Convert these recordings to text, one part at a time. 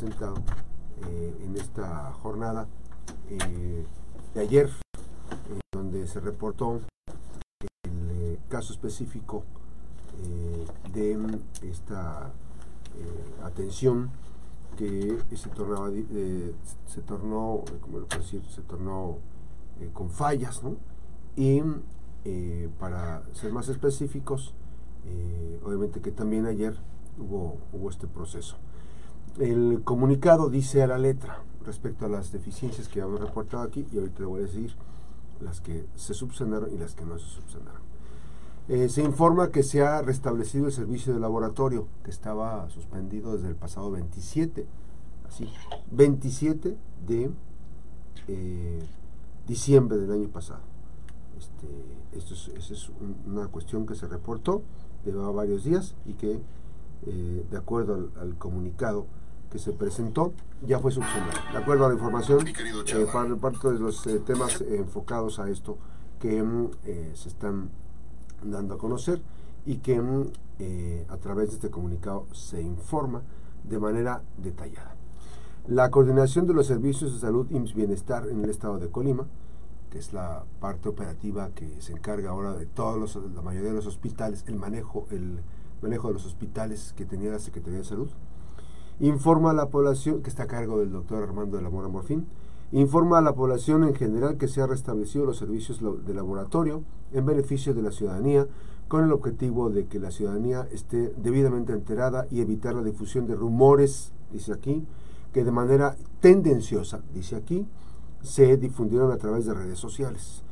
presentado en esta jornada de ayer, donde se reportó el caso específico de esta atención que se tornaba se tornó como lo puedo decir se tornó con fallas y para ser más específicos eh, obviamente que también ayer hubo, hubo este proceso. El comunicado dice a la letra respecto a las deficiencias que hemos reportado aquí, y ahorita le voy a decir las que se subsanaron y las que no se subsanaron. Eh, se informa que se ha restablecido el servicio de laboratorio, que estaba suspendido desde el pasado 27, así, 27 de eh, diciembre del año pasado. Este, esto es, es una cuestión que se reportó llevaba varios días y que, eh, de acuerdo al, comunicado que se presentó, ya fue subsanado. De acuerdo a la información, eh, para parte de los eh, temas enfocados a esto que mm, se están dando a conocer y que mm, a través de este comunicado se informa de manera detallada. La coordinación de los servicios de salud IMSS Bienestar en el estado de Colima que es la parte operativa que se encarga ahora de todos los, la mayoría de los hospitales, el manejo, el manejo de los hospitales que tenía la Secretaría de Salud. Informa a la población, que está a cargo del doctor Armando de la Mora Morfín, informa a la población en general que se han restablecido los servicios de laboratorio en beneficio de la ciudadanía, con el objetivo de que la ciudadanía esté debidamente enterada y evitar la difusión de rumores, dice aquí, que de manera tendenciosa, dice aquí, se difundieron a través de redes sociales.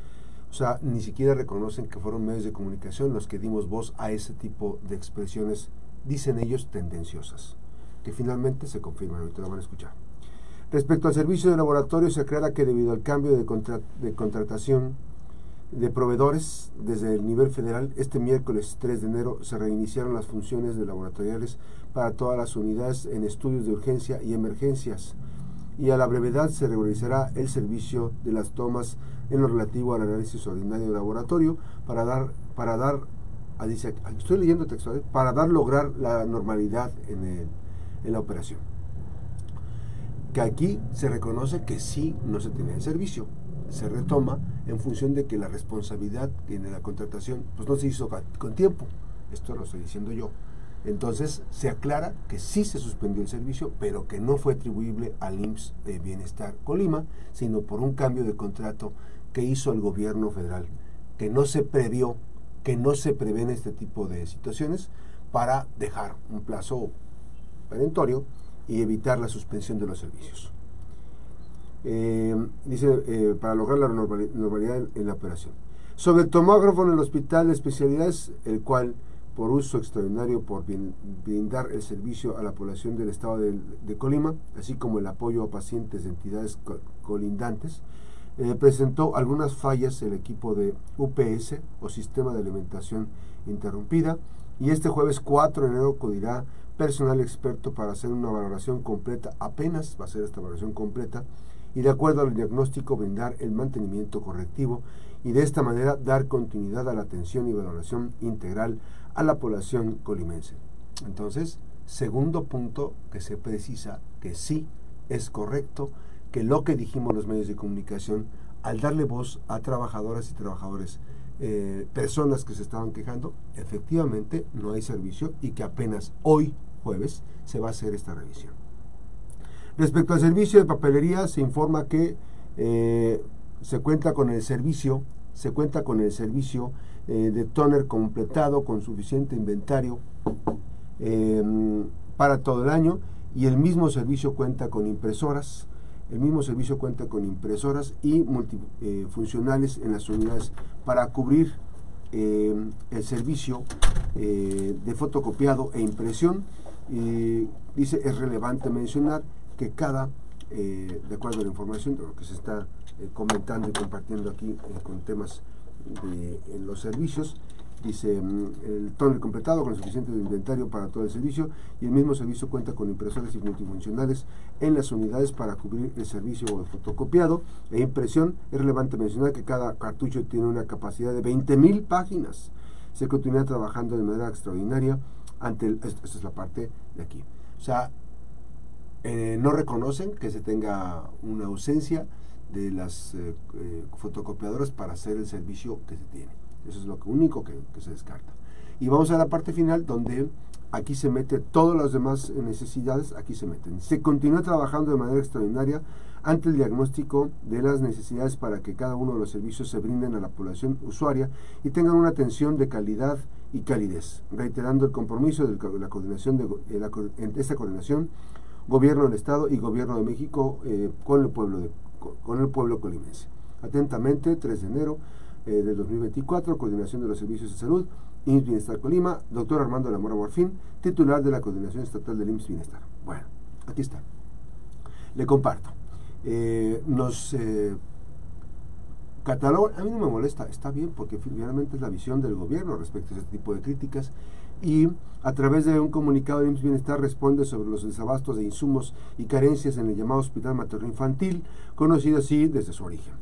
O sea, ni siquiera reconocen que fueron medios de comunicación los que dimos voz a ese tipo de expresiones, dicen ellos, tendenciosas, finalmente se confirman, ahorita lo van a escuchar. Respecto al servicio de laboratorio, se aclara que debido al cambio de, contratación de proveedores desde el nivel federal, este miércoles 3 de enero se reiniciaron las funciones de laboratoriales para todas las unidades en estudios de urgencia y emergencias y a la brevedad se regularizará el servicio de las tomas en lo relativo al análisis ordinario de laboratorio para dar, para dar, ah, dice, estoy leyendo textual, para dar lograr la normalidad en, en la operación. Que aquí se reconoce que sí no se tiene el servicio, se retoma en función de que la responsabilidad tiene la contratación pues no se hizo con tiempo. Esto lo estoy diciendo yo. Entonces se aclara que sí se suspendió el servicio, pero que no fue atribuible al IMSS de Bienestar Colima, sino por un cambio de contrato que hizo el gobierno federal, que no se previó, que no se prevén este tipo de situaciones para dejar un plazo perentorio y evitar la suspensión de los servicios. Eh, dice, eh, para lograr la normalidad en la operación. Sobre el tomógrafo en el hospital de especialidades, el cual por uso extraordinario por brindar el servicio a la población del estado de, Colima, así como el apoyo a pacientes de entidades colindantes, eh, presentó algunas fallas el equipo de UPS o Sistema de Alimentación Interrumpida y este jueves 4 de enero acudirá personal experto para hacer una valoración completa, apenas va a ser esta valoración completa, y de acuerdo al diagnóstico brindar el mantenimiento correctivo y de esta manera dar continuidad a la atención y valoración integral a la población colimense. Entonces, segundo punto que se precisa que sí es correcto, que lo que dijimos los medios de comunicación, al darle voz a trabajadoras y trabajadores, eh, personas que se estaban quejando, efectivamente no hay servicio y que apenas hoy, jueves, se va a hacer esta revisión. Respecto al servicio de papelería, se informa que eh, se cuenta con el servicio, se cuenta con el servicio eh, de toner completado con suficiente inventario em, para todo el año y el mismo servicio cuenta con impresoras, el mismo servicio cuenta con impresoras y multifuncionales eh, en las unidades para cubrir em, el servicio de fotocopiado e impresión. Dice, es relevante mencionar que cada, de acuerdo a la información de lo que se está comentando y compartiendo aquí con temas de en los servicios. Dice, mm, el tonel completado con suficiente inventario para todo el servicio y el mismo servicio cuenta con impresoras y multifuncionales en las unidades para cubrir el servicio de fotocopiado e impresión. Es relevante mencionar que cada cartucho tiene una capacidad de 20.000 páginas. Se continúa trabajando de manera extraordinaria ante el, esta es la parte de aquí. O sea, eh, no reconocen que se tenga una ausencia de las eh, eh, fotocopiadoras para hacer el servicio que se tiene. Eso es lo único que, que, se descarta. Y vamos a la parte final donde aquí se mete todas las demás necesidades, aquí se meten. Se continúa trabajando de manera extraordinaria ante el diagnóstico de las necesidades para que cada uno de los servicios se brinden a la población usuaria y tengan una atención de calidad y calidez, reiterando el compromiso de la coordinación de, esta coordinación Gobierno del Estado y Gobierno de México eh, con el pueblo con el pueblo colimense. Atentamente, 3 de enero eh, del 2024, Coordinación de los Servicios de Salud, IMSS Bienestar Colima, doctor Armando Lamora Morfín, titular de la Coordinación Estatal del IMSS Bienestar. Bueno, aquí está. Le comparto. Eh, nos catalogan, a mí no me molesta, está bien, porque finalmente es la visión del gobierno respecto a este tipo de críticas, y a través de un comunicado de IMSS Bienestar responde sobre los desabastos de insumos y carencias en el llamado Hospital Materno Infantil, conocido así desde su origen.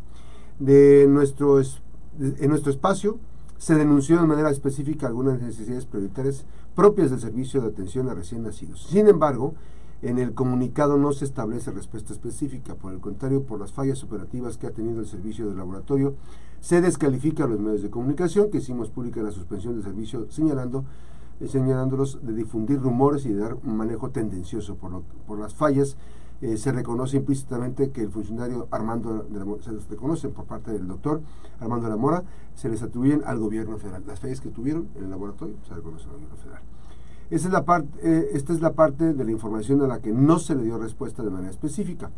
De nuestro, en nuestro espacio se denunció de manera específica algunas necesidades prioritarias propias del servicio de atención a recién nacidos. Sin embargo, en el comunicado no se establece respuesta específica, por el contrario, por las fallas operativas que ha tenido el servicio del laboratorio, se descalifica a los medios de comunicación que hicimos pública la suspensión del servicio señalando eh, señalándolos de difundir rumores y de dar un manejo tendencioso por, por las fallas. Eh, se reconoce implícitamente que el funcionario Armando de la Mora, se les reconoce por parte del doctor Armando de la Mora, se les atribuyen al gobierno federal. Las fallas que tuvieron en el laboratorio se reconocen al gobierno federal. Esta es, la parte, eh, esta es la parte de la información a la que no se le dio respuesta de manera específica.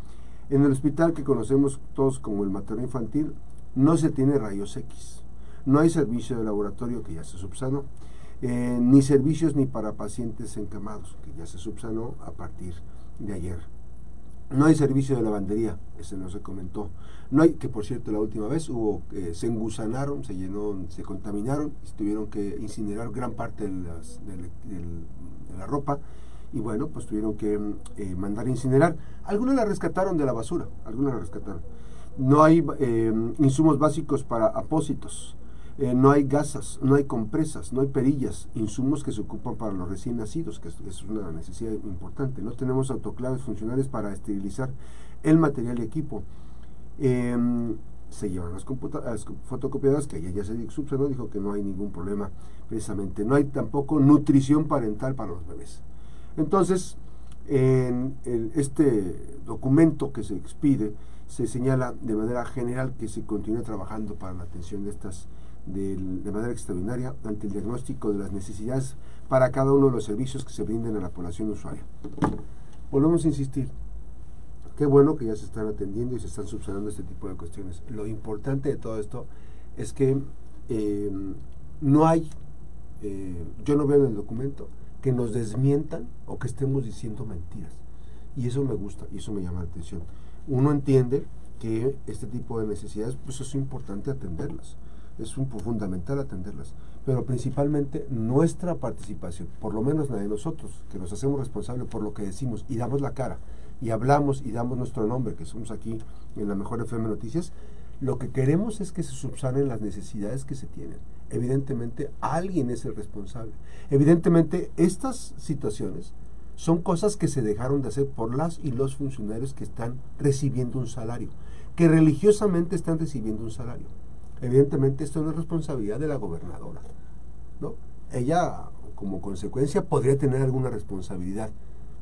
En el hospital que conocemos todos como el materno infantil, no se tiene rayos X. No hay servicio de laboratorio que ya se subsanó, eh, ni servicios ni para pacientes encamados, que ya se subsanó a partir de ayer. No hay servicio de lavandería, ese no se comentó. No hay, que por cierto la última vez hubo, eh, se engusanaron, se llenó, se contaminaron, tuvieron que incinerar gran parte de, la ropa y bueno, pues tuvieron que eh, mandar incinerar. Algunos la rescataron de la basura, algunos la rescataron. No hay eh, insumos básicos para apósitos, no hay gasas, no hay compresas, no hay perillas, insumos que se ocupan para los recién nacidos, que es, es una necesidad importante. No tenemos autoclaves funcionales para esterilizar el material y equipo. Em, se llevan las, las, fotocopiadoras, que ayer ya se subsanó, dijo que no hay ningún problema precisamente. No hay tampoco nutrición parental para los bebés. Entonces, en este documento que se expide, se señala de manera general que se continúa trabajando para la atención de estas de, manera extraordinaria ante el diagnóstico de las necesidades para cada uno de los servicios que se brinden a la población usuaria. Volvemos a insistir, Qué bueno que ya se están atendiendo y se están subsanando este tipo de cuestiones. Lo importante de todo esto es que eh, no hay, eh, yo no veo en el documento que nos desmientan o que estemos diciendo mentiras. Y eso me gusta y eso me llama la atención. Uno entiende que este tipo de necesidades, pues es importante atenderlas, es un, fundamental atenderlas, pero principalmente nuestra participación, por lo menos la de nosotros, que nos hacemos responsables por lo que decimos y damos la cara y hablamos y damos nuestro nombre, que somos aquí en la mejor FM Noticias, lo que queremos es que se subsanen las necesidades que se tienen. Evidentemente, alguien es el responsable. Evidentemente, estas situaciones son cosas que se dejaron de hacer por las y los funcionarios que están recibiendo un salario, que religiosamente están recibiendo un salario. Evidentemente, esto no es responsabilidad de la gobernadora. ¿no? Ella, como consecuencia, podría tener alguna responsabilidad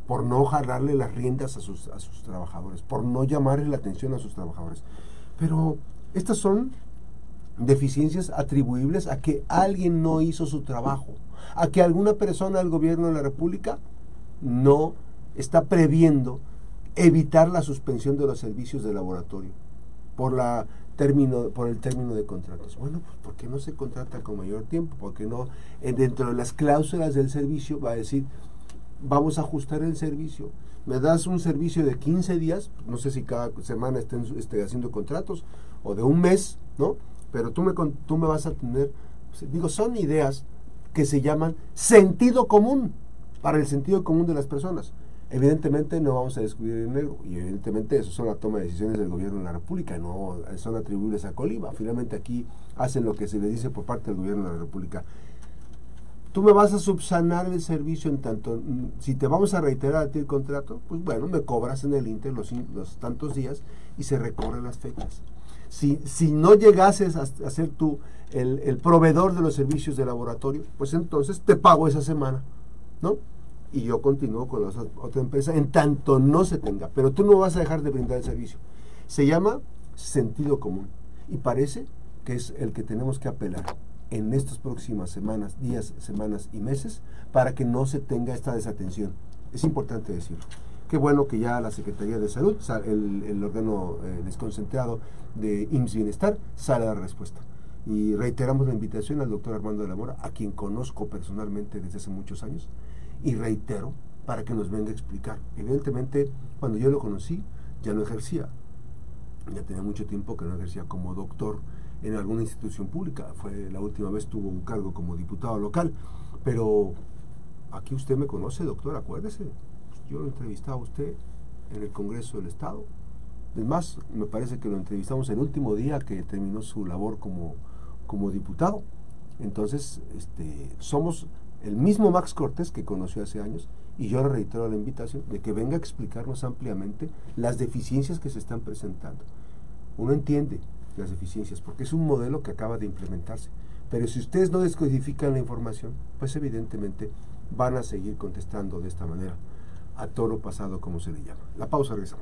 por no jalarle las riendas a sus, a sus trabajadores, por no llamarle la atención a sus trabajadores. Pero estas son deficiencias atribuibles a que alguien no hizo su trabajo, a que alguna persona del gobierno de la República no está previendo evitar la suspensión de los servicios de laboratorio por la término por el término de contratos. Bueno, pues ¿por qué no se contrata con mayor tiempo? Porque no eh, dentro de las cláusulas del servicio va a decir vamos a ajustar el servicio. Me das un servicio de 15 días, no sé si cada semana estén esté haciendo contratos, o de un mes, ¿no? Pero tú me, tú me vas a tener, digo, son ideas que se llaman sentido común, para el sentido común de las personas. Evidentemente no vamos a descubrir el negro y evidentemente eso son la toma de decisiones del gobierno de la República, no son atribuibles a Colima. Finalmente aquí hacen lo que se le dice por parte del gobierno de la República tú me vas a subsanar el servicio en tanto, mm, si te vamos a reiterar a ti el contrato, pues bueno, me cobras en el Inter los, tantos días y se recorren las fechas. Si, si no llegases a, ser tú el, proveedor de los servicios de laboratorio, pues entonces te pago esa semana, ¿no? Y yo continúo con la otra empresa en tanto no se tenga, pero tú no vas a dejar de brindar el servicio. Se llama sentido común y parece que es el que tenemos que apelar en estas próximas semanas, días, semanas y meses para que no se tenga esta desatención. Es importante decirlo. Qué bueno que ya la Secretaría de Salud, el, el órgano eh, desconcentrado de IMSS Bienestar, sale a dar respuesta. Y reiteramos la invitación al doctor Armando de la Mora, a quien conozco personalmente desde hace muchos años, y reitero para que nos venga a explicar. Evidentemente, cuando yo lo conocí, ya no ejercía, ya tenía mucho tiempo que no ejercía como doctor en alguna institución pública. Fue la última vez tuvo un cargo como diputado local. Pero aquí usted me conoce, doctor, acuérdese. Yo lo entrevistaba a usted en el Congreso del Estado. Es más, me parece que lo entrevistamos el último día que terminó su labor como, como diputado. Entonces, este, somos el mismo Max Cortés que conoció hace años y yo le reitero la invitación de que venga a explicarnos ampliamente las deficiencias que se están presentando. Uno entiende las deficiencias, porque es un modelo que acaba de implementarse. Pero si ustedes no descodifican la información, pues evidentemente van a seguir contestando de esta manera, a toro pasado como se le llama. La pausa regresamos.